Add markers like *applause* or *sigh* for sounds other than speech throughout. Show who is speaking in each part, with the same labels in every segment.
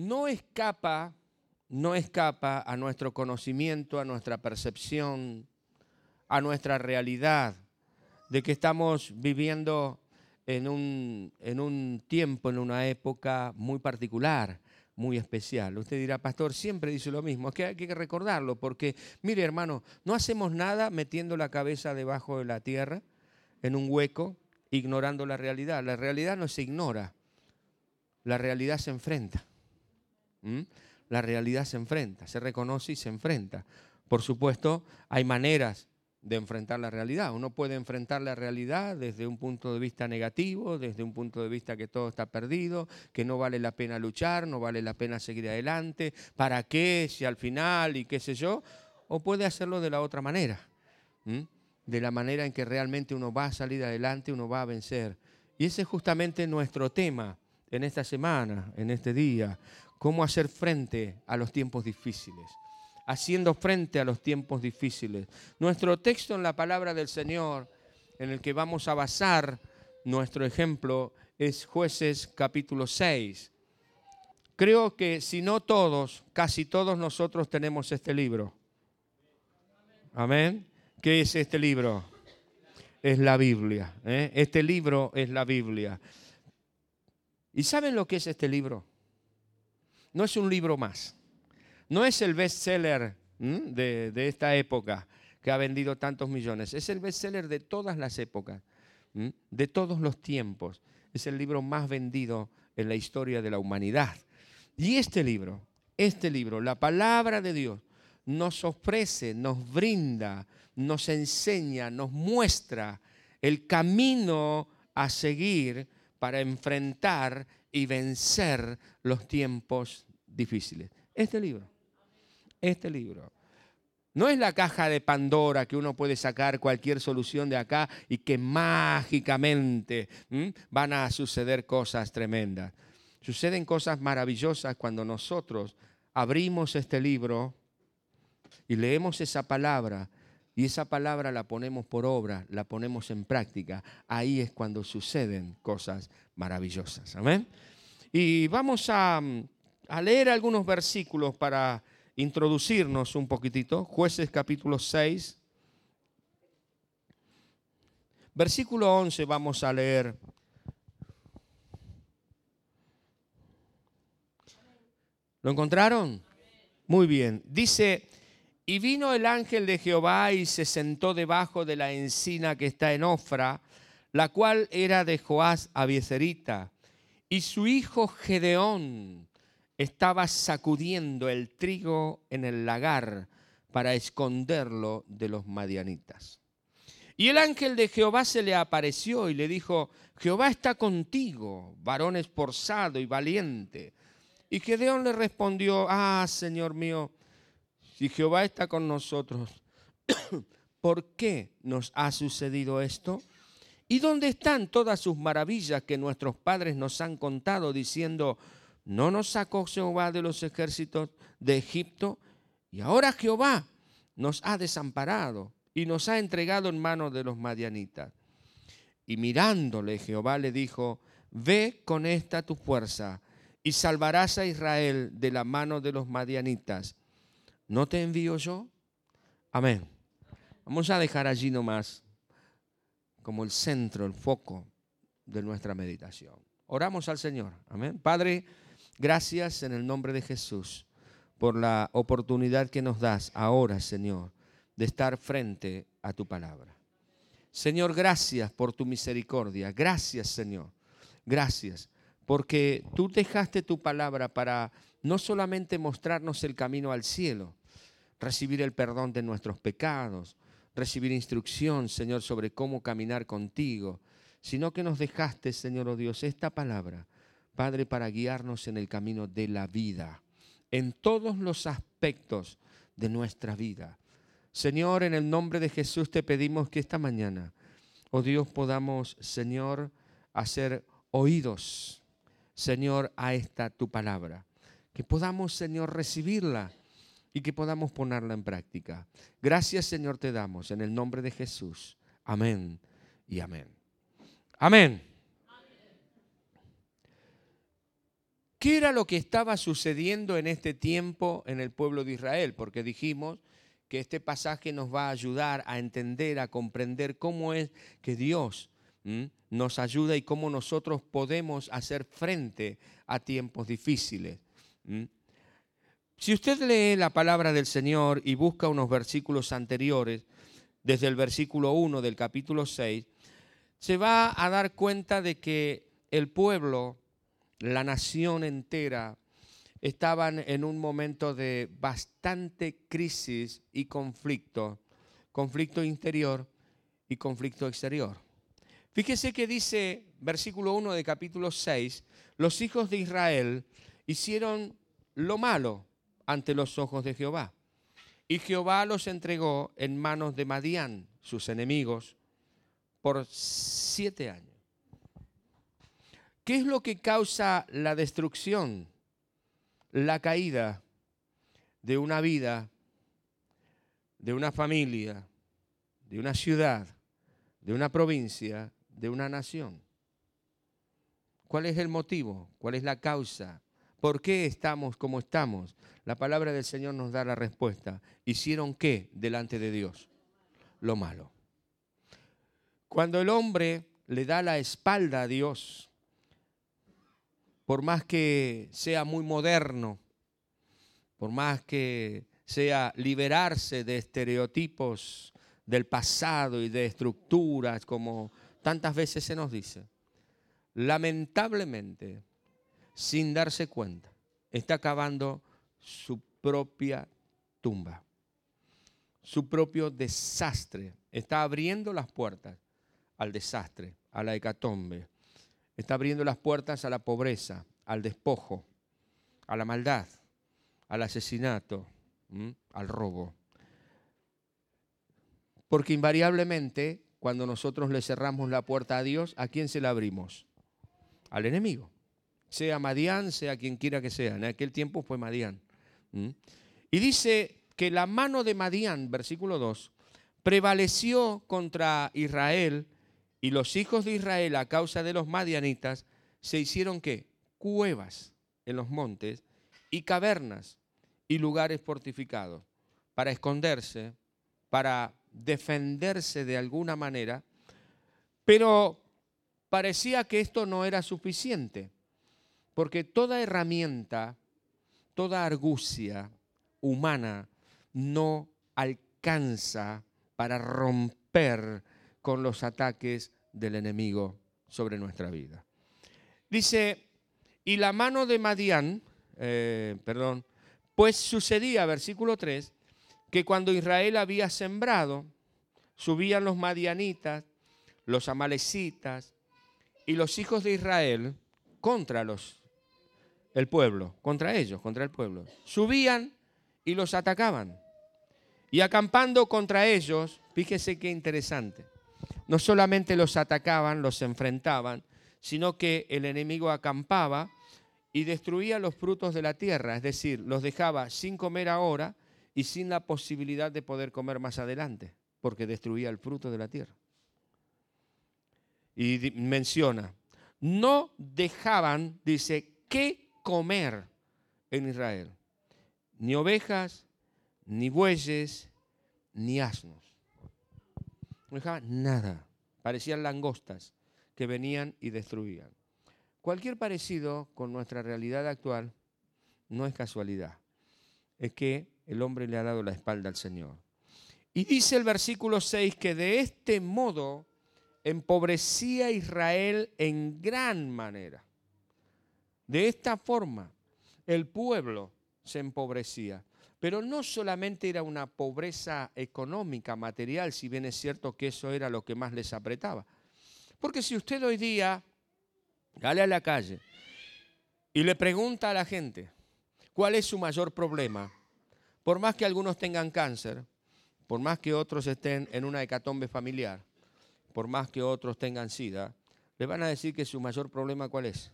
Speaker 1: no escapa, no escapa a nuestro conocimiento, a nuestra percepción, a nuestra realidad, de que estamos viviendo en un, en un tiempo, en una época muy particular, muy especial. Usted dirá, pastor, siempre dice lo mismo, es que hay que recordarlo, porque, mire hermano, no hacemos nada metiendo la cabeza debajo de la tierra, en un hueco, ignorando la realidad. La realidad no se ignora, la realidad se enfrenta. La realidad se enfrenta, se reconoce y se enfrenta. Por supuesto, hay maneras de enfrentar la realidad. Uno puede enfrentar la realidad desde un punto de vista negativo, desde un punto de vista que todo está perdido, que no vale la pena luchar, no vale la pena seguir adelante, ¿para qué? Si al final y qué sé yo. O puede hacerlo de la otra manera, de la manera en que realmente uno va a salir adelante, uno va a vencer. Y ese es justamente nuestro tema en esta semana, en este día, cómo hacer frente a los tiempos difíciles haciendo frente a los tiempos difíciles. Nuestro texto en la palabra del Señor, en el que vamos a basar nuestro ejemplo, es jueces capítulo 6. Creo que si no todos, casi todos nosotros tenemos este libro. Amén. ¿Qué es este libro? Es la Biblia. ¿eh? Este libro es la Biblia. ¿Y saben lo que es este libro? No es un libro más. No es el bestseller de, de esta época que ha vendido tantos millones. Es el bestseller de todas las épocas, de todos los tiempos. Es el libro más vendido en la historia de la humanidad. Y este libro, este libro, la palabra de Dios, nos ofrece, nos brinda, nos enseña, nos muestra el camino a seguir para enfrentar y vencer los tiempos difíciles. Este libro este libro. No es la caja de Pandora que uno puede sacar cualquier solución de acá y que mágicamente van a suceder cosas tremendas. Suceden cosas maravillosas cuando nosotros abrimos este libro y leemos esa palabra y esa palabra la ponemos por obra, la ponemos en práctica. Ahí es cuando suceden cosas maravillosas. Amén. Y vamos a, a leer algunos versículos para introducirnos un poquitito. Jueces capítulo 6. Versículo 11 vamos a leer. ¿Lo encontraron? Muy bien. Dice, y vino el ángel de Jehová y se sentó debajo de la encina que está en Ofra, la cual era de Joás Abieserita, y su hijo Gedeón estaba sacudiendo el trigo en el lagar para esconderlo de los madianitas. Y el ángel de Jehová se le apareció y le dijo, Jehová está contigo, varón esforzado y valiente. Y Gedeón le respondió, ah, Señor mío, si Jehová está con nosotros, *coughs* ¿por qué nos ha sucedido esto? ¿Y dónde están todas sus maravillas que nuestros padres nos han contado diciendo, no nos sacó Jehová de los ejércitos de Egipto y ahora Jehová nos ha desamparado y nos ha entregado en manos de los madianitas. Y mirándole Jehová le dijo, ve con esta tu fuerza y salvarás a Israel de la mano de los madianitas. ¿No te envío yo? Amén. Vamos a dejar allí nomás como el centro, el foco de nuestra meditación. Oramos al Señor. Amén. Padre, Gracias en el nombre de Jesús por la oportunidad que nos das ahora, Señor, de estar frente a tu palabra. Señor, gracias por tu misericordia. Gracias, Señor. Gracias. Porque tú dejaste tu palabra para no solamente mostrarnos el camino al cielo, recibir el perdón de nuestros pecados, recibir instrucción, Señor, sobre cómo caminar contigo, sino que nos dejaste, Señor oh Dios, esta palabra Padre, para guiarnos en el camino de la vida, en todos los aspectos de nuestra vida. Señor, en el nombre de Jesús te pedimos que esta mañana, oh Dios, podamos, Señor, hacer oídos, Señor, a esta tu palabra. Que podamos, Señor, recibirla y que podamos ponerla en práctica. Gracias, Señor, te damos en el nombre de Jesús. Amén y amén. Amén. ¿Qué era lo que estaba sucediendo en este tiempo en el pueblo de Israel? Porque dijimos que este pasaje nos va a ayudar a entender, a comprender cómo es que Dios nos ayuda y cómo nosotros podemos hacer frente a tiempos difíciles. Si usted lee la palabra del Señor y busca unos versículos anteriores, desde el versículo 1 del capítulo 6, se va a dar cuenta de que el pueblo, la nación entera, estaban en un momento de bastante crisis y conflicto, conflicto interior y conflicto exterior. Fíjese que dice versículo 1 de capítulo 6, los hijos de Israel hicieron lo malo ante los ojos de Jehová. Y Jehová los entregó en manos de Madián, sus enemigos, por siete años. ¿Qué es lo que causa la destrucción, la caída de una vida, de una familia, de una ciudad, de una provincia, de una nación? ¿Cuál es el motivo? ¿Cuál es la causa? ¿Por qué estamos como estamos? La palabra del Señor nos da la respuesta. ¿Hicieron qué delante de Dios? Lo malo. Cuando el hombre le da la espalda a Dios, por más que sea muy moderno, por más que sea liberarse de estereotipos del pasado y de estructuras, como tantas veces se nos dice, lamentablemente sin darse cuenta, está cavando su propia tumba, su propio desastre. Está abriendo las puertas al desastre, a la hecatombe. Está abriendo las puertas a la pobreza, al despojo, a la maldad, al asesinato, al robo. Porque invariablemente, cuando nosotros le cerramos la puerta a Dios, ¿a quién se la abrimos? Al enemigo sea Madián, sea quien quiera que sea. En aquel tiempo fue Madián. Y dice que la mano de Madián, versículo 2, prevaleció contra Israel y los hijos de Israel a causa de los madianitas se hicieron qué? Cuevas en los montes y cavernas y lugares fortificados para esconderse, para defenderse de alguna manera, pero parecía que esto no era suficiente. Porque toda herramienta, toda argucia humana no alcanza para romper con los ataques del enemigo sobre nuestra vida. Dice, y la mano de Madián, eh, perdón, pues sucedía, versículo 3, que cuando Israel había sembrado, subían los madianitas, los amalecitas y los hijos de Israel contra los el pueblo, contra ellos, contra el pueblo. Subían y los atacaban. Y acampando contra ellos, fíjese qué interesante, no solamente los atacaban, los enfrentaban, sino que el enemigo acampaba y destruía los frutos de la tierra, es decir, los dejaba sin comer ahora y sin la posibilidad de poder comer más adelante, porque destruía el fruto de la tierra. Y menciona, no dejaban, dice, que comer en Israel. Ni ovejas, ni bueyes, ni asnos. No dejaban nada. Parecían langostas que venían y destruían. Cualquier parecido con nuestra realidad actual no es casualidad. Es que el hombre le ha dado la espalda al Señor. Y dice el versículo 6 que de este modo empobrecía Israel en gran manera. De esta forma, el pueblo se empobrecía. Pero no solamente era una pobreza económica, material, si bien es cierto que eso era lo que más les apretaba. Porque si usted hoy día sale a la calle y le pregunta a la gente cuál es su mayor problema, por más que algunos tengan cáncer, por más que otros estén en una hecatombe familiar, por más que otros tengan sida, le van a decir que su mayor problema cuál es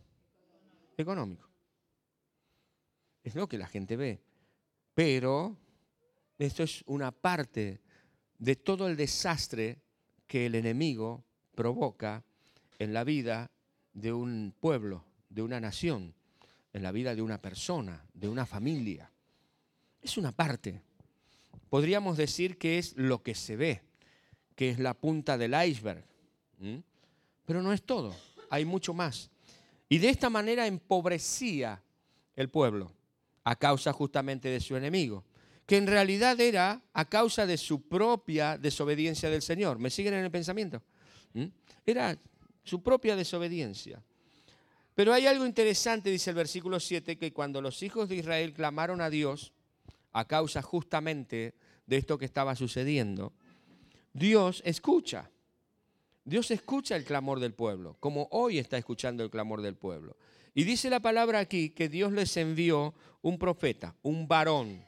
Speaker 1: económico. Es lo que la gente ve. Pero esto es una parte de todo el desastre que el enemigo provoca en la vida de un pueblo, de una nación, en la vida de una persona, de una familia. Es una parte. Podríamos decir que es lo que se ve, que es la punta del iceberg. Pero no es todo, hay mucho más. Y de esta manera empobrecía el pueblo a causa justamente de su enemigo, que en realidad era a causa de su propia desobediencia del Señor. ¿Me siguen en el pensamiento? Era su propia desobediencia. Pero hay algo interesante, dice el versículo 7, que cuando los hijos de Israel clamaron a Dios, a causa justamente de esto que estaba sucediendo, Dios escucha. Dios escucha el clamor del pueblo, como hoy está escuchando el clamor del pueblo. Y dice la palabra aquí que Dios les envió un profeta, un varón.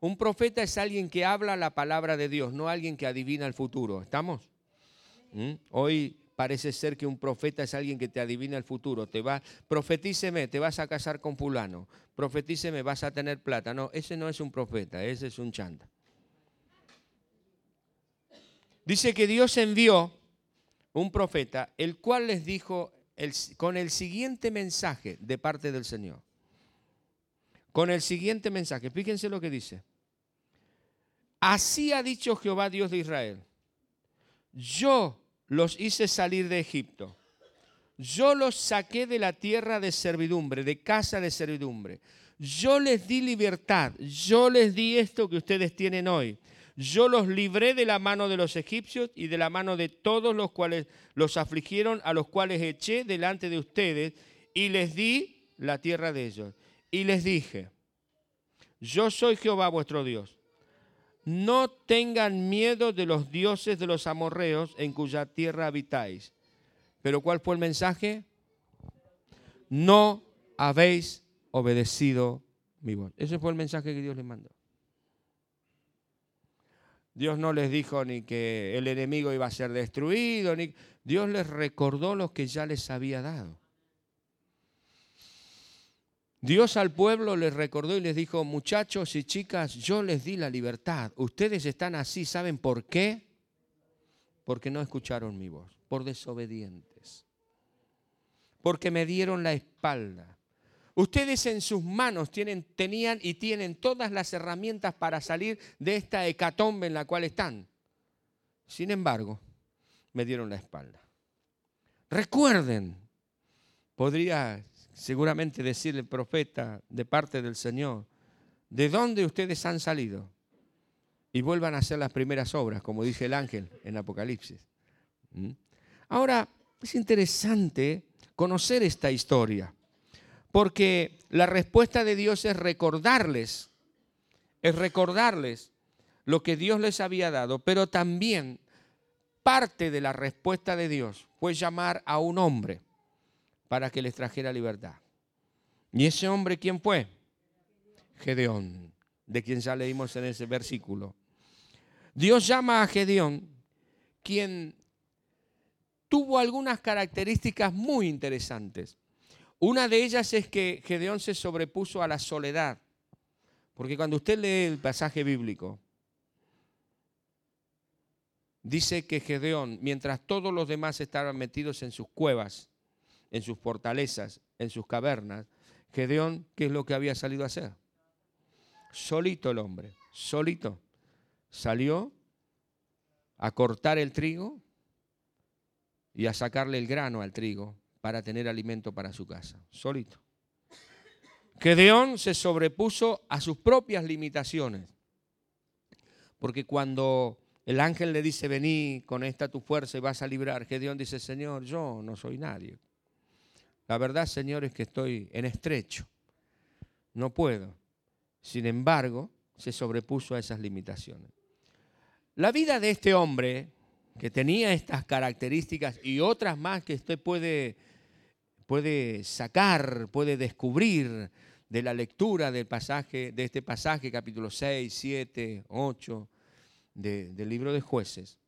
Speaker 1: Un profeta es alguien que habla la palabra de Dios, no alguien que adivina el futuro. ¿Estamos? ¿Mm? Hoy parece ser que un profeta es alguien que te adivina el futuro. Te va, profetíceme, te vas a casar con fulano. Profetíceme, vas a tener plata. No, ese no es un profeta, ese es un chanta. Dice que Dios envió un profeta, el cual les dijo con el siguiente mensaje de parte del Señor. Con el siguiente mensaje. Fíjense lo que dice. Así ha dicho Jehová Dios de Israel. Yo los hice salir de Egipto. Yo los saqué de la tierra de servidumbre, de casa de servidumbre. Yo les di libertad. Yo les di esto que ustedes tienen hoy. Yo los libré de la mano de los egipcios y de la mano de todos los cuales los afligieron, a los cuales eché delante de ustedes y les di la tierra de ellos. Y les dije, yo soy Jehová vuestro Dios no tengan miedo de los dioses de los amorreos en cuya tierra habitáis. Pero ¿cuál fue el mensaje? No habéis obedecido mi voz. Ese fue el mensaje que Dios les mandó. Dios no les dijo ni que el enemigo iba a ser destruido, ni Dios les recordó lo que ya les había dado. Dios al pueblo les recordó y les dijo, muchachos y chicas, yo les di la libertad. Ustedes están así, ¿saben por qué? Porque no escucharon mi voz, por desobedientes. Porque me dieron la espalda. Ustedes en sus manos tienen, tenían y tienen todas las herramientas para salir de esta hecatombe en la cual están. Sin embargo, me dieron la espalda. Recuerden, podría seguramente decirle el profeta de parte del Señor, ¿de dónde ustedes han salido? Y vuelvan a hacer las primeras obras, como dice el ángel en Apocalipsis. ¿Mm? Ahora, es interesante conocer esta historia, porque la respuesta de Dios es recordarles, es recordarles lo que Dios les había dado, pero también parte de la respuesta de Dios fue llamar a un hombre para que les trajera libertad. ¿Y ese hombre quién fue? Gedeón, de quien ya leímos en ese versículo. Dios llama a Gedeón, quien tuvo algunas características muy interesantes. Una de ellas es que Gedeón se sobrepuso a la soledad. Porque cuando usted lee el pasaje bíblico, dice que Gedeón, mientras todos los demás estaban metidos en sus cuevas, en sus fortalezas, en sus cavernas, Gedeón, ¿qué es lo que había salido a hacer? Solito el hombre, solito. Salió a cortar el trigo y a sacarle el grano al trigo para tener alimento para su casa, solito. Gedeón se sobrepuso a sus propias limitaciones, porque cuando el ángel le dice, vení con esta tu fuerza y vas a librar, Gedeón dice, Señor, yo no soy nadie. La verdad, Señor, es que estoy en estrecho. No puedo. Sin embargo, se sobrepuso a esas limitaciones. La vida de este hombre, que tenía estas características y otras más que usted puede, puede sacar, puede descubrir de la lectura del pasaje, de este pasaje, capítulo 6, 7, 8 del libro de jueces,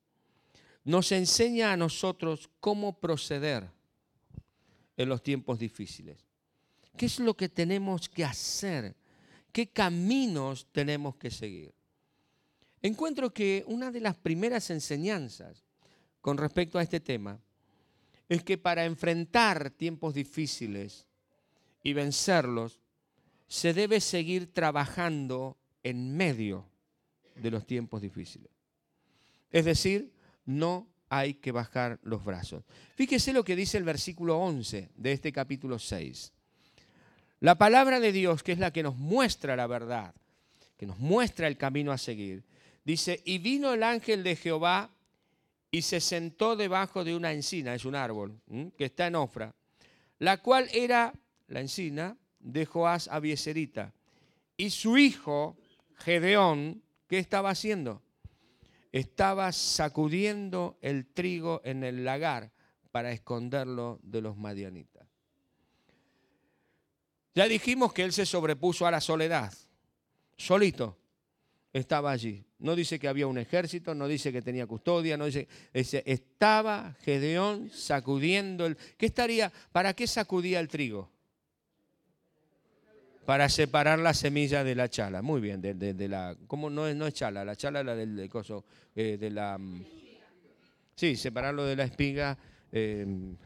Speaker 1: nos enseña a nosotros cómo proceder en los tiempos difíciles. ¿Qué es lo que tenemos que hacer? ¿Qué caminos tenemos que seguir? Encuentro que una de las primeras enseñanzas con respecto a este tema es que para enfrentar tiempos difíciles y vencerlos, se debe seguir trabajando en medio de los tiempos difíciles. Es decir, no hay que bajar los brazos. Fíjese lo que dice el versículo 11 de este capítulo 6. La palabra de Dios, que es la que nos muestra la verdad, que nos muestra el camino a seguir, dice, y vino el ángel de Jehová y se sentó debajo de una encina, es un árbol, que está en Ofra, la cual era la encina de Joás Abieserita. Y su hijo, Gedeón, ¿qué estaba haciendo? Estaba sacudiendo el trigo en el lagar para esconderlo de los madianitas. Ya dijimos que él se sobrepuso a la soledad, solito estaba allí. No dice que había un ejército, no dice que tenía custodia, no dice, dice, estaba Gedeón sacudiendo el... ¿Qué estaría? ¿Para qué sacudía el trigo? Para separar la semilla de la chala. Muy bien, de, la... ¿Cómo no es, no es chala? La chala la del, coso, eh, de la... Mm, sí, separarlo de la espiga. Em,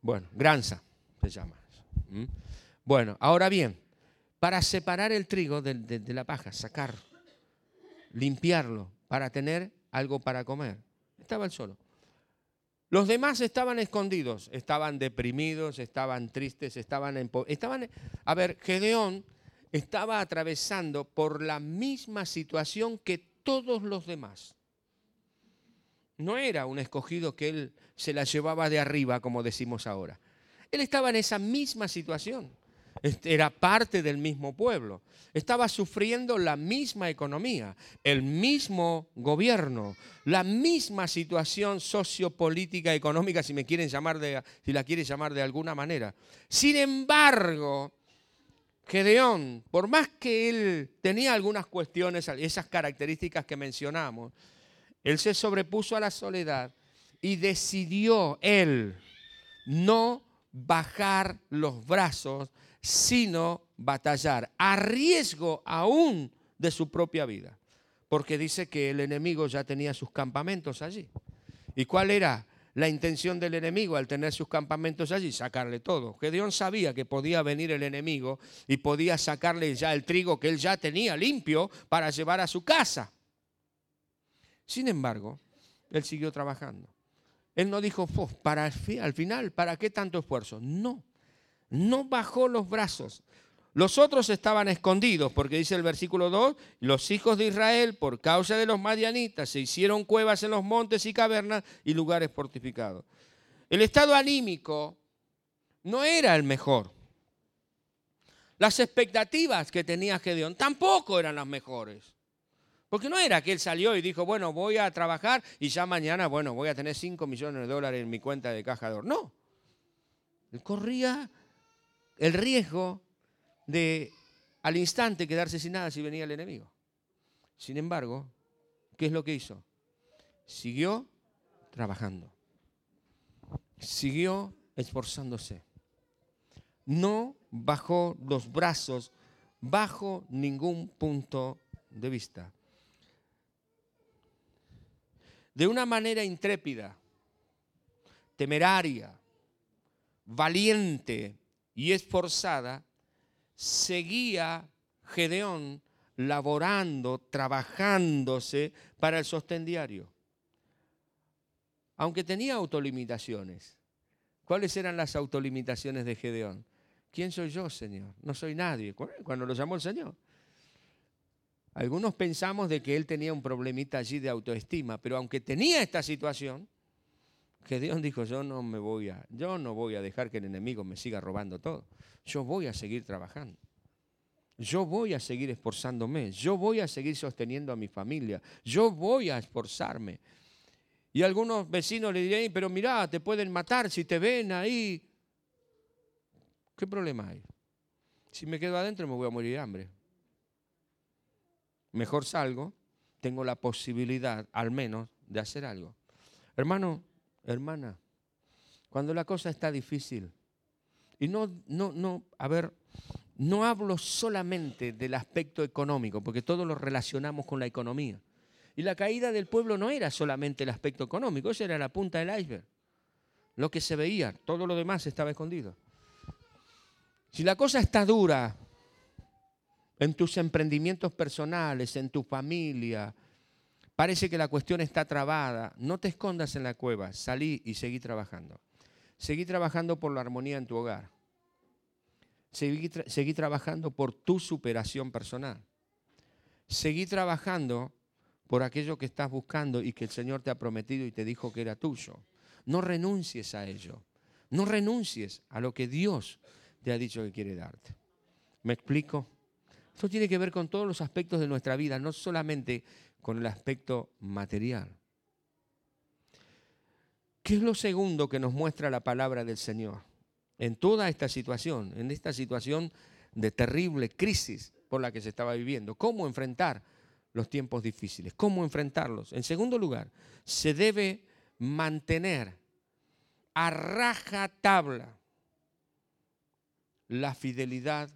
Speaker 1: bueno, granza se llama. Bueno, ahora bien, para separar el trigo de, la paja, sacar, limpiarlo, para tener algo para comer. Estaba él solo. Los demás estaban escondidos, estaban deprimidos, estaban tristes, estaban en... Estaban, a ver, Gedeón estaba atravesando por la misma situación que todos los demás. No era un escogido que él se la llevaba de arriba, como decimos ahora. Él estaba en esa misma situación era parte del mismo pueblo, estaba sufriendo la misma economía, el mismo gobierno, la misma situación sociopolítica, económica, si me quieren llamar de, si la quieren llamar de alguna manera. Sin embargo, Gedeón, por más que él tenía algunas cuestiones, esas características que mencionamos, él se sobrepuso a la soledad y decidió él no bajar los brazos sino batallar, a riesgo aún de su propia vida, porque dice que el enemigo ya tenía sus campamentos allí. ¿Y cuál era la intención del enemigo al tener sus campamentos allí? Sacarle todo. Gedeón sabía que podía venir el enemigo y podía sacarle ya el trigo que él ya tenía limpio para llevar a su casa. Sin embargo, él siguió trabajando. Él no dijo, para al final, ¿para qué tanto esfuerzo? No no bajó los brazos. Los otros estaban escondidos, porque dice el versículo 2, los hijos de Israel, por causa de los madianitas, se hicieron cuevas en los montes y cavernas y lugares fortificados. El estado anímico no era el mejor. Las expectativas que tenía Gedeón tampoco eran las mejores. Porque no era que él salió y dijo, bueno, voy a trabajar y ya mañana, bueno, voy a tener 5 millones de dólares en mi cuenta de cajador. No. Él corría el riesgo de al instante quedarse sin nada si venía el enemigo. Sin embargo, ¿qué es lo que hizo? Siguió trabajando. Siguió esforzándose. No bajó los brazos bajo ningún punto de vista. De una manera intrépida, temeraria, valiente, y esforzada, seguía Gedeón laborando, trabajándose para el sostén diario. Aunque tenía autolimitaciones. ¿Cuáles eran las autolimitaciones de Gedeón? ¿Quién soy yo, Señor? No soy nadie. Cuando lo llamó el Señor. Algunos pensamos de que él tenía un problemita allí de autoestima, pero aunque tenía esta situación, Dios dijo, yo no me voy a, yo no voy a dejar que el enemigo me siga robando todo. Yo voy a seguir trabajando. Yo voy a seguir esforzándome. Yo voy a seguir sosteniendo a mi familia. Yo voy a esforzarme. Y algunos vecinos le dirán, pero mirá, te pueden matar si te ven ahí. ¿Qué problema hay? Si me quedo adentro me voy a morir de hambre. Mejor salgo, tengo la posibilidad al menos de hacer algo. Hermano, hermana, cuando la cosa está difícil, y no, no, no, a ver, no hablo solamente del aspecto económico, porque todo lo relacionamos con la economía. Y la caída del pueblo no era solamente el aspecto económico, esa era la punta del iceberg. Lo que se veía, todo lo demás estaba escondido. Si la cosa está dura en tus emprendimientos personales, en tu familia, parece que la cuestión está trabada, no te escondas en la cueva, salí y seguí trabajando. Seguí trabajando por la armonía en tu hogar. Seguí, trabajando por tu superación personal. Seguí trabajando por aquello que estás buscando y que el Señor te ha prometido y te dijo que era tuyo. No renuncies a ello. No renuncies a lo que Dios te ha dicho que quiere darte. ¿Me explico? Esto tiene que ver con todos los aspectos de nuestra vida, no solamente con el aspecto material. ¿Qué es lo segundo que nos muestra la palabra del Señor? En toda esta situación, en esta situación de terrible crisis por la que se estaba viviendo. ¿Cómo enfrentar los tiempos difíciles? ¿Cómo enfrentarlos? En segundo lugar, se debe mantener a raja tabla la fidelidad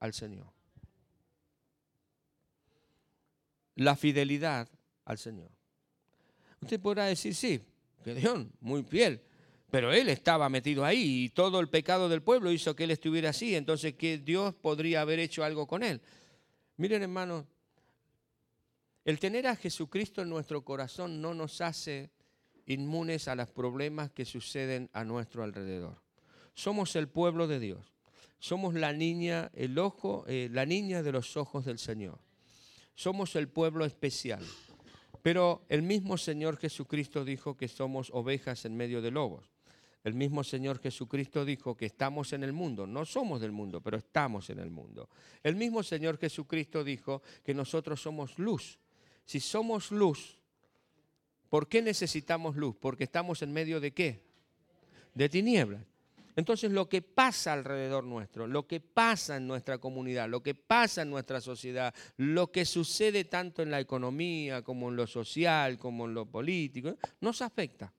Speaker 1: al Señor. La fidelidad al Señor. Usted podrá decir, sí, Gedeón, muy fiel, pero él estaba metido ahí y todo el pecado del pueblo hizo que él estuviera así, entonces que Dios podría haber hecho algo con él. Miren hermanos, el tener a Jesucristo en nuestro corazón no nos hace inmunes a los problemas que suceden a nuestro alrededor. Somos el pueblo de Dios. Somos la niña, el ojo, eh, la niña de los ojos del Señor. Somos el pueblo especial. Pero el mismo Señor Jesucristo dijo que somos ovejas en medio de lobos. El mismo Señor Jesucristo dijo que estamos en el mundo. No somos del mundo, pero estamos en el mundo. El mismo Señor Jesucristo dijo que nosotros somos luz. Si somos luz, ¿por qué necesitamos luz? Porque estamos en medio de qué? De tinieblas. Entonces lo que pasa alrededor nuestro, lo que pasa en nuestra comunidad, lo que pasa en nuestra sociedad, lo que sucede tanto en la economía como en lo social, como en lo político, nos afecta.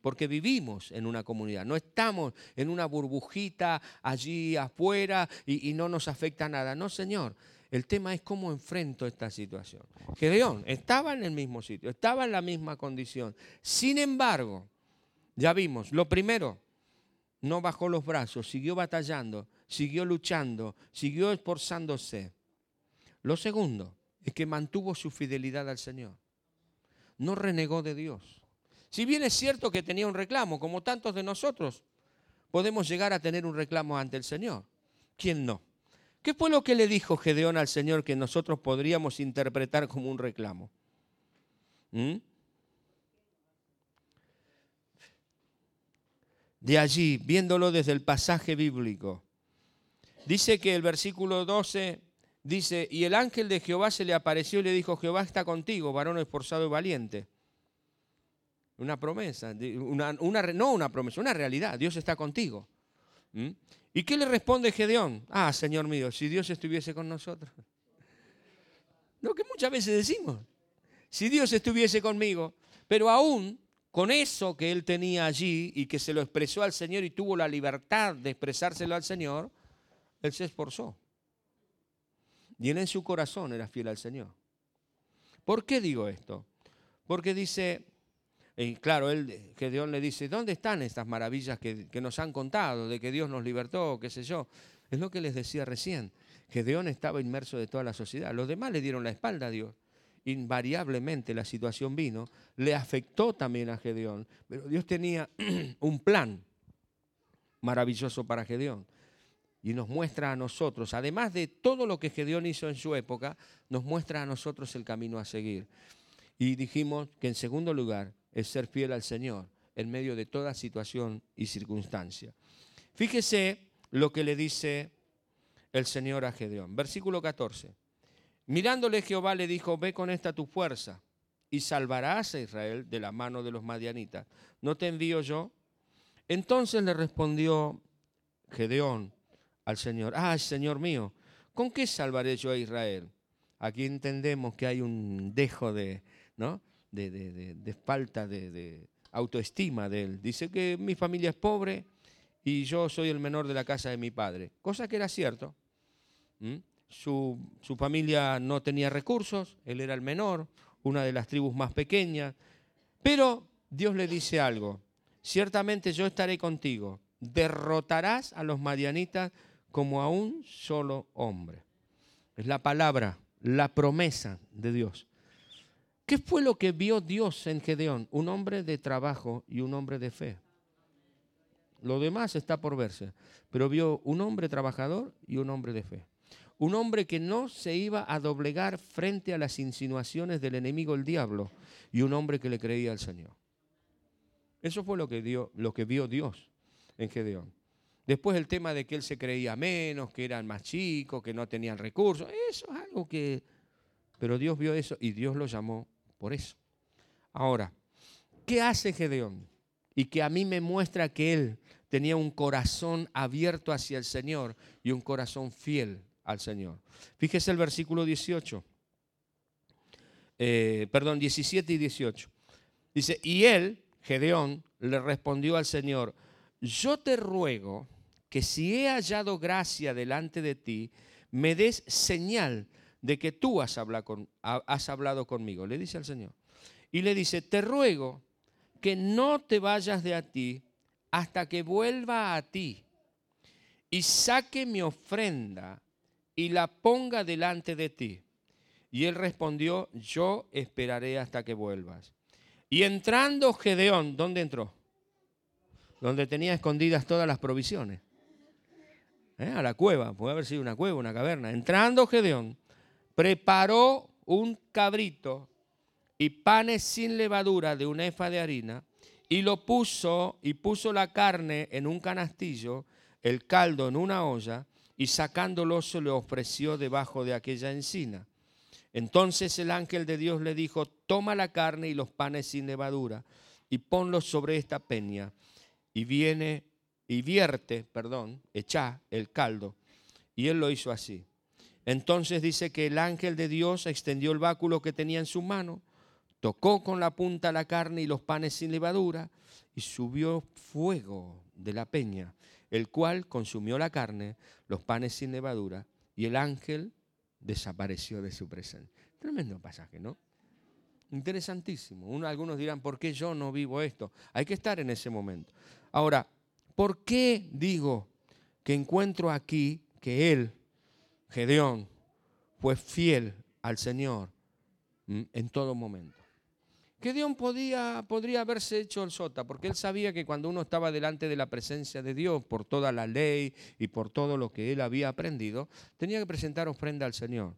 Speaker 1: Porque vivimos en una comunidad, no estamos en una burbujita allí afuera y, no nos afecta nada. No, Señor, el tema es cómo enfrento esta situación. Gedeón estaba en el mismo sitio, estaba en la misma condición. Sin embargo, ya vimos, lo primero, no bajó los brazos, siguió batallando, siguió luchando, siguió esforzándose. Lo segundo es que mantuvo su fidelidad al Señor. No renegó de Dios. Si bien es cierto que tenía un reclamo, como tantos de nosotros, podemos llegar a tener un reclamo ante el Señor. ¿Quién no? ¿Qué fue lo que le dijo Gedeón al Señor que nosotros podríamos interpretar como un reclamo? ¿Mm? De allí, viéndolo desde el pasaje bíblico. Dice que el versículo 12 dice, y el ángel de Jehová se le apareció y le dijo, Jehová está contigo, varón esforzado y valiente. Una promesa, no una promesa, una realidad, Dios está contigo. ¿Mm? ¿Y qué le responde Gedeón? Ah, Señor mío, si Dios estuviese con nosotros. Lo que muchas veces decimos, si Dios estuviese conmigo, pero aún con eso que él tenía allí y que se lo expresó al Señor y tuvo la libertad de expresárselo al Señor, él se esforzó. Y él en su corazón era fiel al Señor. ¿Por qué digo esto? Porque dice, y claro, él, Dios le dice, ¿dónde están estas maravillas que, nos han contado, de que Dios nos libertó, qué sé yo? Es lo que les decía recién, Dios estaba inmerso de toda la sociedad. Los demás le dieron la espalda a Dios invariablemente la situación vino, le afectó también a Gedeón, pero Dios tenía *clears throat* un plan maravilloso para Gedeón. Y nos muestra a nosotros, además de todo lo que Gedeón hizo en su época, nos muestra a nosotros el camino a seguir. Y dijimos que en segundo lugar es ser fiel al Señor en medio de toda situación y circunstancia. Fíjese lo que le dice el Señor a Gedeón. Versículo 14. Mirándole Jehová le dijo, ve con esta tu fuerza y salvarás a Israel de la mano de los madianitas. ¿No te envío yo? Entonces le respondió Gedeón al Señor, ah, Señor mío, ¿con qué salvaré yo a Israel? Aquí entendemos que hay un dejo de, ¿no? de, falta de, autoestima de él. Dice que mi familia es pobre y yo soy el menor de la casa de mi padre, cosa que era cierto su, familia no tenía recursos, él era el menor, una de las tribus más pequeñas, pero Dios le dice algo, ciertamente yo estaré contigo, derrotarás a los madianitas como a un solo hombre. Es la palabra, la promesa de Dios. ¿Qué fue lo que vio Dios en Gedeón? Un hombre de trabajo y un hombre de fe. Lo demás está por verse, pero vio un hombre trabajador y un hombre de fe. Un hombre que no se iba a doblegar frente a las insinuaciones del enemigo el diablo y un hombre que le creía al Señor. Eso fue lo que, lo que vio Dios en Gedeón. Después el tema de que él se creía menos, que eran más chicos, que no tenían recursos. Eso es algo que... Pero Dios vio eso y Dios lo llamó por eso. Ahora, ¿qué hace Gedeón? Y que a mí me muestra que él tenía un corazón abierto hacia el Señor y un corazón fiel al Señor. Fíjese el versículo 18. Eh, perdón, 17 y 18. Dice, y él, Gedeón, le respondió al Señor, yo te ruego que si he hallado gracia delante de ti, me des señal de que tú has hablado, has hablado conmigo, le dice al Señor. Y le dice, te ruego que no te vayas de a ti hasta que vuelva a ti y saque mi ofrenda y la ponga delante de ti. Y él respondió, yo esperaré hasta que vuelvas. Y entrando Gedeón, ¿dónde entró? Donde tenía escondidas todas las provisiones. ¿eh? a la cueva, puede haber sido una cueva, una caverna. Entrando Gedeón, preparó un cabrito y panes sin levadura de una efa de harina y lo puso y puso la carne en un canastillo, el caldo en una olla y sacándolo se le ofreció debajo de aquella encina. Entonces el ángel de Dios le dijo, toma la carne y los panes sin levadura y ponlos sobre esta peña. Y viene y vierte, perdón, echa el caldo. Y él lo hizo así. Entonces dice que el ángel de Dios extendió el báculo que tenía en su mano, tocó con la punta la carne y los panes sin levadura, y subió fuego de la peña, el cual consumió la carne, los panes sin levadura, y el ángel desapareció de su presencia. Tremendo pasaje, ¿no? Interesantísimo. Uno, algunos dirán, ¿por qué yo no vivo esto? Hay que estar en ese momento. Ahora, ¿Por qué digo que encuentro aquí que él, Gedeón, fue fiel al Señor en todo momento? Gedeón podía, podría haberse hecho el sota, porque él sabía que cuando uno estaba delante de la presencia de Dios, por toda la ley y por todo lo que él había aprendido, tenía que presentar ofrenda al Señor.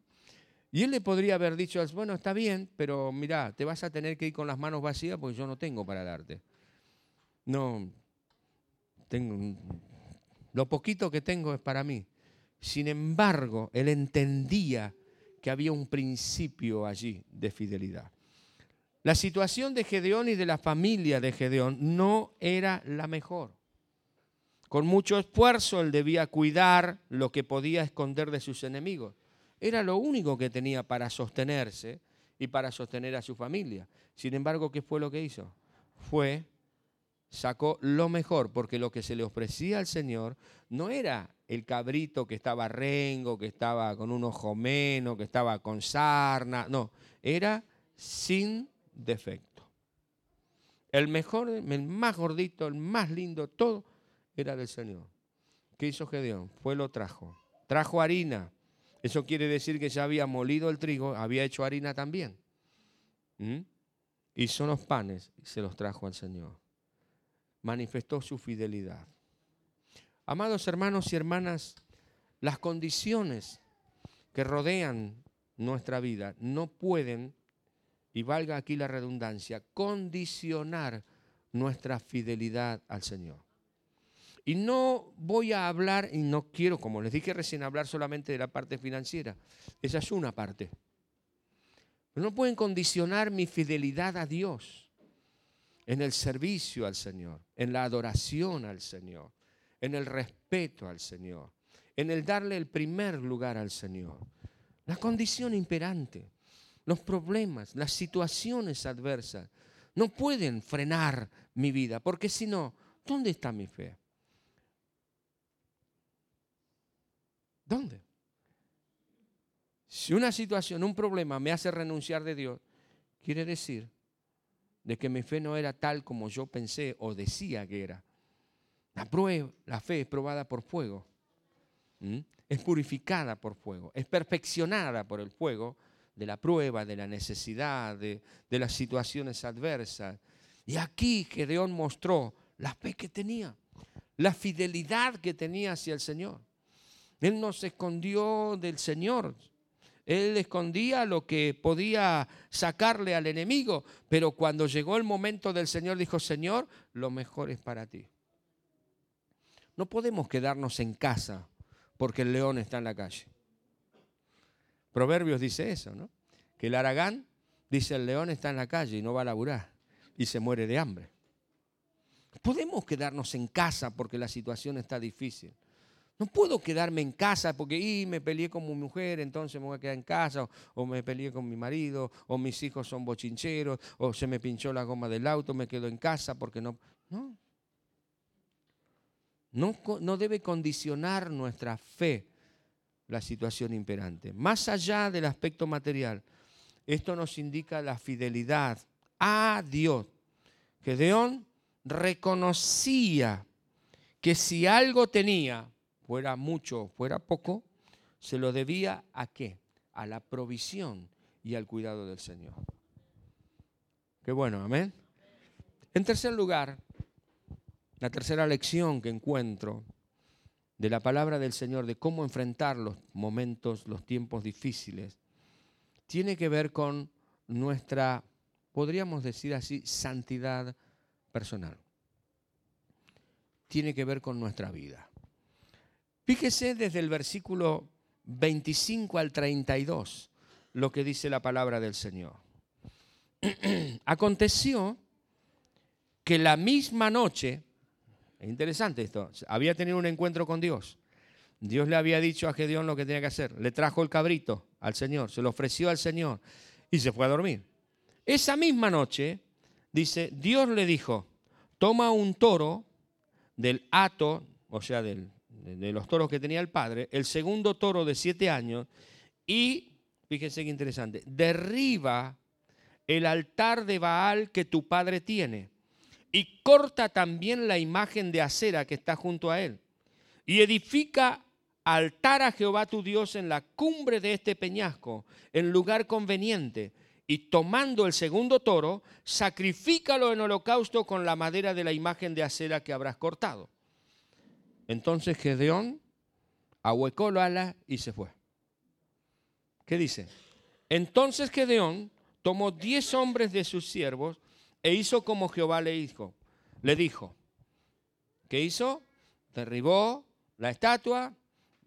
Speaker 1: Y él le podría haber dicho, bueno, está bien, pero mira, te vas a tener que ir con las manos vacías porque yo no tengo para darte. No, tengo, lo poquito que tengo es para mí. Sin embargo, él entendía que había un principio allí de fidelidad. La situación de Gedeón y de la familia de Gedeón no era la mejor. Con mucho esfuerzo él debía cuidar lo que podía esconder de sus enemigos. Era lo único que tenía para sostenerse y para sostener a su familia. Sin embargo, ¿qué fue lo que hizo? Fue sacó lo mejor, porque lo que se le ofrecía al Señor no era el cabrito que estaba rengo, que estaba con un ojo menos, que estaba con sarna, no, era sin defecto. El mejor, el más gordito, el más lindo, todo era del Señor. ¿Qué hizo Gedeón? Fue lo trajo. Trajo harina. Eso quiere decir que ya había molido el trigo, había hecho harina también. ¿Mm? Hizo los panes y se los trajo al Señor manifestó su fidelidad. Amados hermanos y hermanas, las condiciones que rodean nuestra vida no pueden, y valga aquí la redundancia, condicionar nuestra fidelidad al Señor. Y no voy a hablar, y no quiero, como les dije recién, hablar solamente de la parte financiera. Esa es una parte. No pueden condicionar mi fidelidad a Dios en el servicio al Señor, en la adoración al Señor, en el respeto al Señor, en el darle el primer lugar al Señor. La condición imperante, los problemas, las situaciones adversas, no pueden frenar mi vida, porque si no, ¿dónde está mi fe? ¿Dónde? Si una situación, un problema me hace renunciar de Dios, quiere decir de que mi fe no era tal como yo pensé o decía que era. La, prueba, la fe es probada por fuego. es purificada por fuego, es perfeccionada por el fuego de la prueba, de la necesidad, de, de las situaciones adversas. Y aquí Gedeón mostró la fe que tenía, la fidelidad que tenía hacia el Señor. Él no se escondió del Señor. Él escondía lo que podía sacarle al enemigo, pero cuando llegó el momento del Señor dijo, Señor, lo mejor es para ti. No podemos quedarnos en casa porque el león está en la calle. Proverbios dice eso, ¿no? Que el aragán dice el león está en la calle y no va a laburar y se muere de hambre. Podemos quedarnos en casa porque la situación está difícil. No puedo quedarme en casa porque y me peleé con mi mujer, entonces me voy a quedar en casa, o, o, me peleé con mi marido, o mis hijos son bochincheros, o se me pinchó la goma del auto, me quedo en casa porque no. No. No, no debe condicionar nuestra fe la situación imperante. Más allá del aspecto material, esto nos indica la fidelidad a Dios. Gedeón reconocía que si algo tenía, fuera mucho fuera poco, se lo debía a qué? A la provisión y al cuidado del Señor. Qué bueno, amén. En tercer lugar, la tercera lección que encuentro de la palabra del Señor, de cómo enfrentar los momentos, los tiempos difíciles, tiene que ver con nuestra, podríamos decir así, santidad personal. Tiene que ver con nuestra vida. Fíjese desde el versículo 25 al 32 lo que dice la palabra del Señor. *clears throat* Aconteció que la misma noche, es interesante esto, había tenido un encuentro con Dios. Dios le había dicho a Gedeón lo que tenía que hacer. Le trajo el cabrito al Señor, se lo ofreció al Señor y se fue a dormir. Esa misma noche, dice, Dios le dijo, toma un toro del hato, o sea, de los toros que tenía el padre, el segundo toro de siete años, y, fíjense qué interesante, derriba el altar de Baal que tu padre tiene, y corta también la imagen de acera que está junto a él, y edifica altar a Jehová tu Dios en la cumbre de este peñasco, en lugar conveniente, y tomando el segundo toro, sacrifícalo en holocausto con la madera de la imagen de acera que habrás cortado. Entonces Gedeón ahuecó la ala y se fue. ¿Qué dice? Entonces Gedeón tomó diez hombres de sus siervos e hizo como Jehová le dijo. Le dijo. ¿Qué hizo? Derribó la estatua,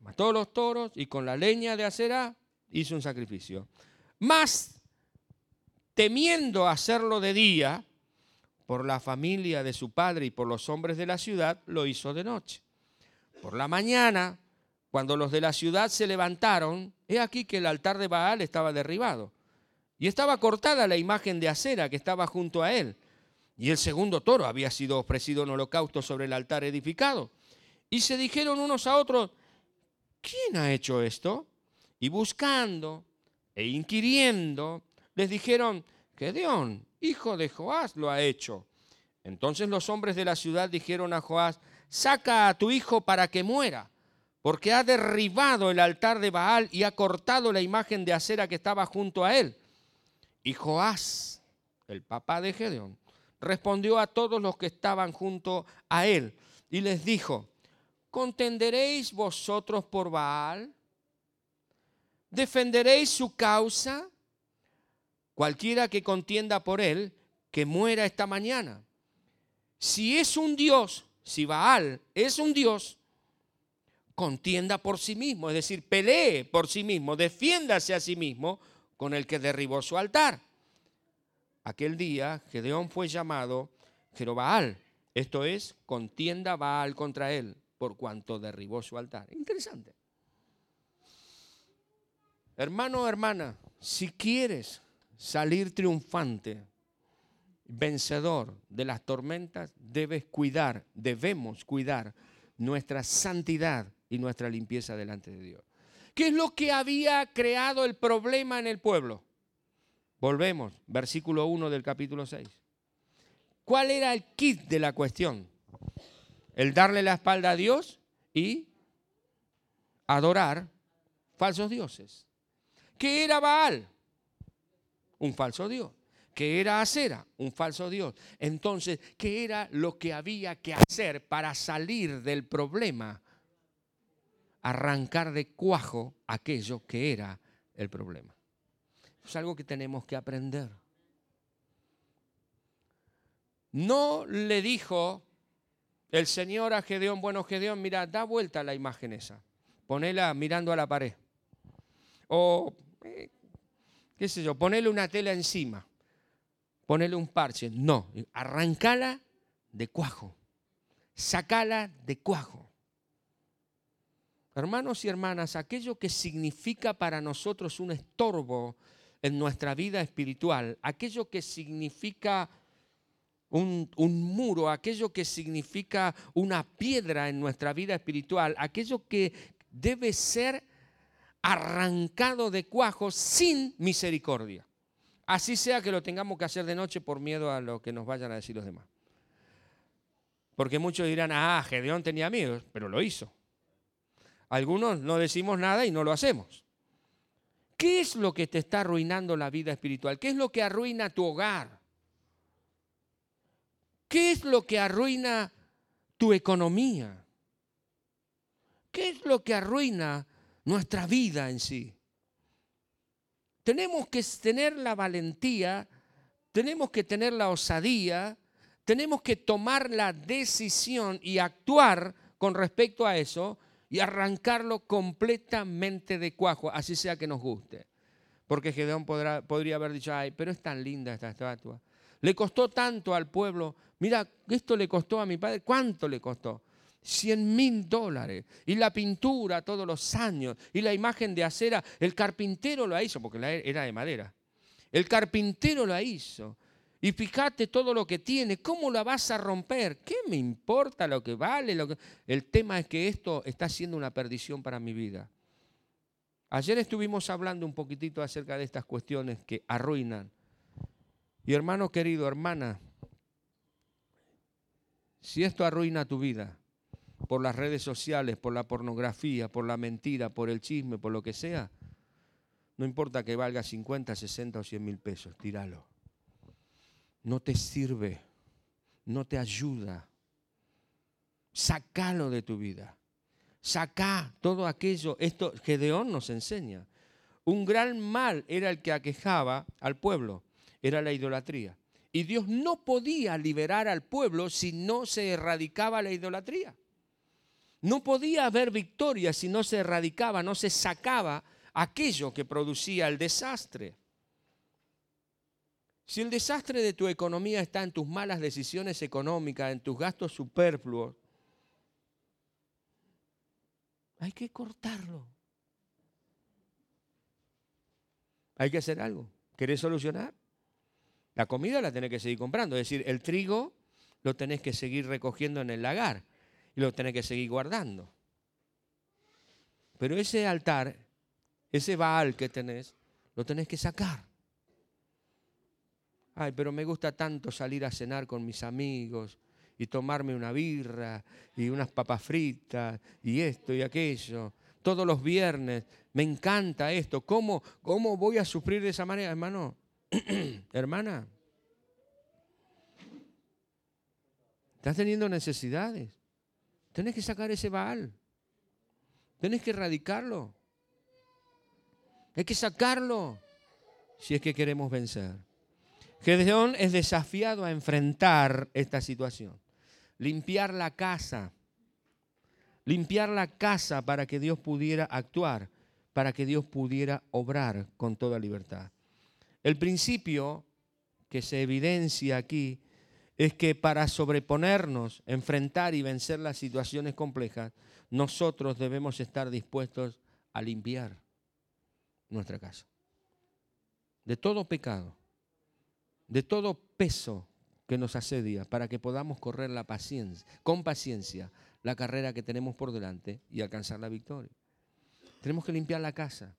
Speaker 1: mató los toros y con la leña de acera hizo un sacrificio. Más temiendo hacerlo de día, por la familia de su padre y por los hombres de la ciudad, lo hizo de noche. Por la mañana, cuando los de la ciudad se levantaron, he aquí que el altar de Baal estaba derribado. Y estaba cortada la imagen de acera que estaba junto a él. Y el segundo toro había sido ofrecido en holocausto sobre el altar edificado. Y se dijeron unos a otros, ¿quién ha hecho esto? Y buscando e inquiriendo, les dijeron, que Dion, hijo de Joás, lo ha hecho. Entonces los hombres de la ciudad dijeron a Joás, saca a tu hijo para que muera, porque ha derribado el altar de Baal y ha cortado la imagen de acera que estaba junto a él. Y Joás, el papá de Gedeón, respondió a todos los que estaban junto a él y les dijo, ¿contenderéis vosotros por Baal? ¿Defenderéis su causa? Cualquiera que contienda por él, que muera esta mañana. Si es un Dios, si Baal es un Dios, contienda por sí mismo, es decir, pelee por sí mismo, defiéndase a sí mismo con el que derribó su altar. Aquel día Gedeón fue llamado Jerobaal, esto es, contienda Baal contra él, por cuanto derribó su altar. Interesante. Hermano o hermana, si quieres salir triunfante vencedor de las tormentas, debes cuidar, debemos cuidar nuestra santidad y nuestra limpieza delante de Dios. ¿Qué es lo que había creado el problema en el pueblo? Volvemos, versículo 1 del capítulo 6. ¿Cuál era el kit de la cuestión? El darle la espalda a Dios y adorar falsos dioses. ¿Qué era Baal? Un falso dios. ¿Qué era Acera? Un falso dios. Entonces, ¿qué era lo que había que hacer para salir del problema? Arrancar de cuajo aquello que era el problema. Es algo que tenemos que aprender. No le dijo el Señor a Gedeón, bueno Gedeón, mira, da vuelta la imagen esa, ponela mirando a la pared. O, eh, qué sé yo, ponele una tela encima, ponele un parche. No, arrancala de cuajo, sacala de cuajo. Hermanos y hermanas, aquello que significa para nosotros un estorbo en nuestra vida espiritual, aquello que significa un, muro, aquello que significa una piedra en nuestra vida espiritual, aquello que debe ser arrancado de cuajo sin misericordia. Así sea que lo tengamos que hacer de noche por miedo a lo que nos vayan a decir los demás. Porque muchos dirán, ah, Gedeón tenía miedo, pero lo hizo. Algunos no decimos nada y no lo hacemos. ¿Qué es lo que te está arruinando la vida espiritual? ¿Qué es lo que arruina tu hogar? ¿Qué es lo que arruina tu economía? ¿Qué es lo que arruina nuestra vida en sí? Tenemos que tener la valentía, tenemos que tener la osadía, tenemos que tomar la decisión y actuar con respecto a eso y arrancarlo completamente de cuajo, así sea que nos guste. Porque Gedeón podría haber dicho, ay, pero es tan linda esta estatua. Le costó tanto al pueblo. Mira, esto le costó a mi padre. ¿Cuánto le costó? 100 mil dólares. Y la pintura todos los años. Y la imagen de acera. El carpintero lo hizo, porque era de madera. El carpintero lo hizo. Y fíjate todo lo que tiene. ¿Cómo la vas a romper? ¿Qué me importa lo que vale? Lo que... El tema es que esto está siendo una perdición para mi vida. Ayer estuvimos hablando un poquitito acerca de estas cuestiones que arruinan y hermano querido, hermana, si esto arruina tu vida por las redes sociales, por la pornografía, por la mentira, por el chisme, por lo que sea, no importa que valga 50, 60 o 100 mil pesos, tíralo. No te sirve, no te ayuda. Sácalo de tu vida. Saca todo aquello. Esto Gedeón nos enseña. Un gran mal era el que aquejaba al pueblo era la idolatría. Y Dios no podía liberar al pueblo si no se erradicaba la idolatría. No podía haber victoria si no se erradicaba, no se sacaba aquello que producía el desastre. Si el desastre de tu economía está en tus malas decisiones económicas, en tus gastos superfluos, hay que cortarlo. Hay que hacer algo. ¿Querés solucionar? La comida la tenés que seguir comprando, es decir, el trigo lo tenés que seguir recogiendo en el lagar y lo tenés que seguir guardando. Pero ese altar, ese Baal que tenés, lo tenés que sacar. Ay, pero me gusta tanto salir a cenar con mis amigos y tomarme una birra y unas papas fritas y esto y aquello. Todos los viernes, me encanta esto. ¿Cómo, cómo voy a sufrir de esa manera, hermano? *clears throat* hermana, estás teniendo necesidades. Tenés que sacar ese Baal. Tenés que erradicarlo. Hay que sacarlo si es que queremos vencer. Gedeón es desafiado a enfrentar esta situación. Limpiar la casa. Limpiar la casa para que Dios pudiera actuar, para que Dios pudiera obrar con toda libertad. El principio que se evidencia aquí es que para sobreponernos, enfrentar y vencer las situaciones complejas, nosotros debemos estar dispuestos a limpiar nuestra casa. De todo pecado, de todo peso que nos asedia, para que podamos correr la paciencia, con paciencia la carrera que tenemos por delante y alcanzar la victoria. Tenemos que limpiar la casa.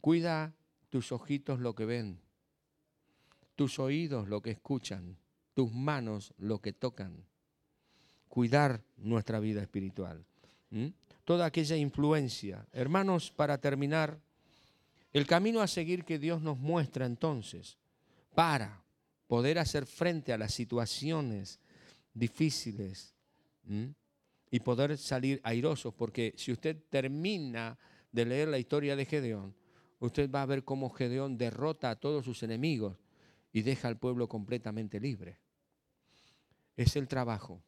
Speaker 1: Cuida tus ojitos lo que ven, tus oídos lo que escuchan, tus manos lo que tocan. Cuidar nuestra vida espiritual. toda aquella influencia. Hermanos, para terminar, el camino a seguir que Dios nos muestra entonces para poder hacer frente a las situaciones difíciles y poder salir airosos, porque si usted termina de leer la historia de Gedeón, usted va a ver cómo Gedeón derrota a todos sus enemigos y deja al pueblo completamente libre. Es el trabajo.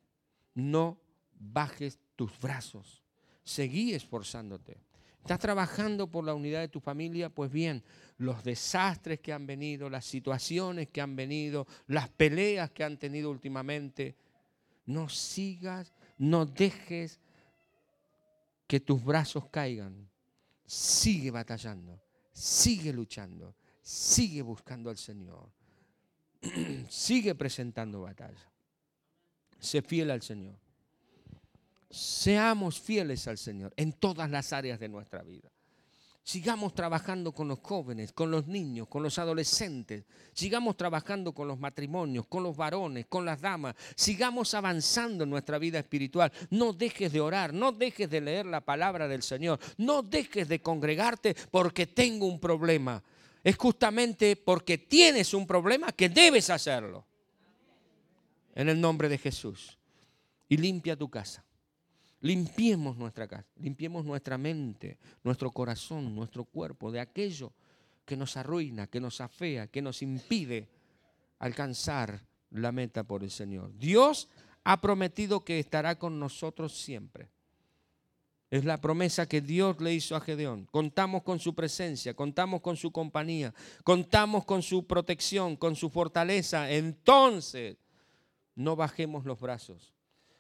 Speaker 1: No bajes tus brazos. Seguí esforzándote. ¿Estás trabajando por la unidad de tu familia? Pues bien, los desastres que han venido, las situaciones que han venido, las peleas que han tenido últimamente, no sigas, no dejes que tus brazos caigan. Sigue batallando, sigue luchando, sigue buscando al Señor, *clears throat* sigue presentando batalla. Sé fiel al Señor. Seamos fieles al Señor en todas las áreas de nuestra vida. Sigamos trabajando con los jóvenes, con los niños, con los adolescentes. Sigamos trabajando con los matrimonios, con los varones, con las damas. Sigamos avanzando en nuestra vida espiritual. No dejes de orar, no dejes de leer la palabra del Señor. No dejes de congregarte porque tengo un problema. Es justamente porque tienes un problema que debes hacerlo. En el nombre de Jesús. Y limpia tu casa. Limpiemos nuestra casa, limpiemos nuestra mente, nuestro corazón, nuestro cuerpo de aquello que nos arruina, que nos afea, que nos impide alcanzar la meta por el Señor. Dios ha prometido que estará con nosotros siempre. Es la promesa que Dios le hizo a Gedeón. Contamos con su presencia, contamos con su compañía, contamos con su protección, con su fortaleza. Entonces, no bajemos los brazos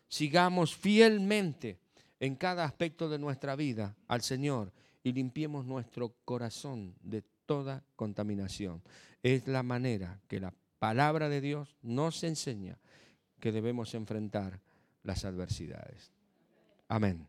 Speaker 1: sigamos fielmente en cada aspecto de nuestra vida al Señor y limpiemos nuestro corazón de toda contaminación. Es la manera que la palabra de Dios nos enseña que debemos enfrentar las adversidades. Amén.